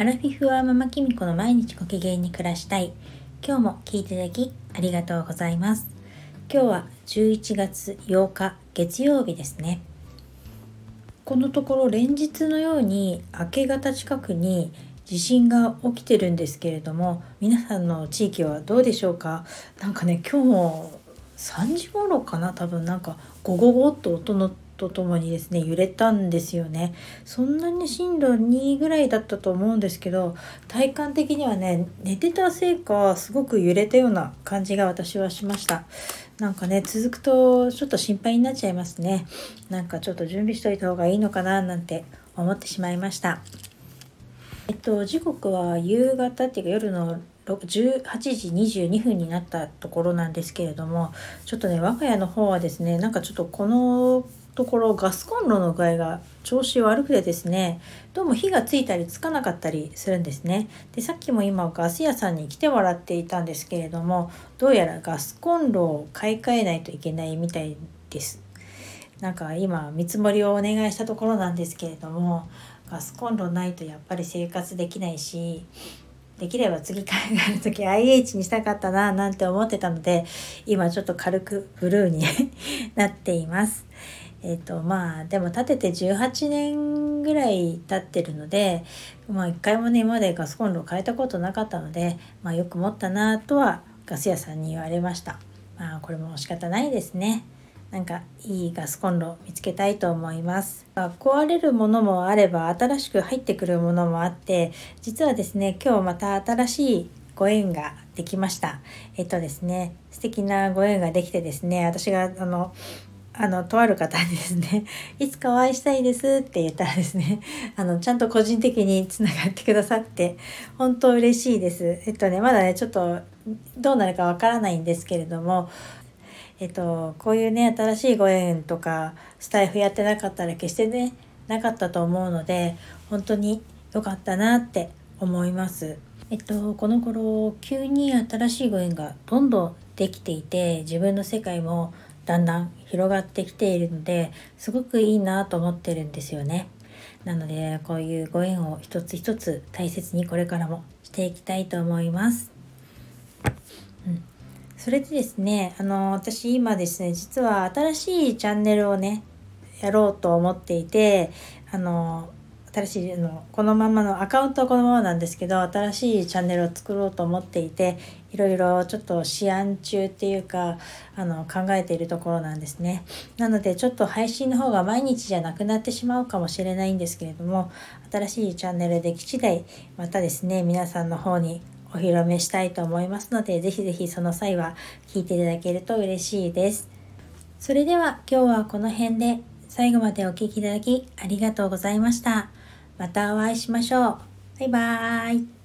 アラフィフはママキミコの毎日ご機嫌に暮らしたい。今日も聞いていただきありがとうございます。今日は11月8日月曜日ですね。このところ連日のように明け方近くに地震が起きてるんですけれども皆さんの地域はどうでしょうか？なんかね今日も3時頃かな？多分なんかゴゴゴっと音のとともにですね揺れたんですよね。そんなに震度2ぐらいだったと思うんですけど体感的にはね寝てたせいかすごく揺れたような感じが私はしました。なんかね続くとちょっと心配になっちゃいますね。なんかちょっと準備しといた方がいいのかななんて思ってしまいました。えっと時刻は夕方っていうか夜の18時22分になったところなんですけれどもちょっとね我が家の方はですねなんかちょっとこのところガスコンロの具合が調子悪くてですねどうも火がついたりつかなかったりするんですね。でさっきも今ガス屋さんに来てもらっていたんですけれどもどうやらガスコンロを買い替えないといけないみたいです。なんか今見積もりをお願いしたところなんですけれどもガスコンロないとやっぱり生活できないしできれば次海外の時 IH にしたかったななんて思ってたので今ちょっと軽くブルーに なっています。えっ、ー、とまあでも建てて18年ぐらい経ってるのでまあ一回もね今までガスコンロを変えたことなかったので、まあ、よく持ったなとはガス屋さんに言われました。まあこれも仕方ないですね。なんかいいガスコンロ見つけたいと思います。壊れるものもあれば新しく入ってくるものもあって実はですね今日また新しいご縁ができました。えっとですね素敵なご縁ができてですね私があのあの、とある方にですね、いつかお会いしたいですって言ったらですね、あの、ちゃんと個人的につながってくださって、本当嬉しいです。えっとね、まだね、ちょっとどうなるかわからないんですけれども、えっと、こういうね、新しいご縁とか、スタイフやってなかったら決してね、なかったと思うので、本当に良かったなって思います。えっと、この頃、急に新しいご縁がどんどんできていて、自分の世界もだんだん広がってきているのですごくいいなと思ってるんですよね。なのでこういうご縁を一つ一つ大切にこれからもしていきたいと思います。それでですねあの私今ですね実は新しいチャンネルをねやろうと思っていてあの新しいのこのままのアカウントはこのままなんですけど新しいチャンネルを作ろうと思っていていろいろちょっと試案中っていうかあの考えているところなんですね。なのでちょっと配信の方が毎日じゃなくなってしまうかもしれないんですけれども新しいチャンネルでき次第またですね皆さんの方にお披露目したいと思いますのでぜひぜひその際は聞いていただけると嬉しいですそれでは今日はこの辺で最後までお聴きいただきありがとうございました。またお会いしましょう。バイバーイ。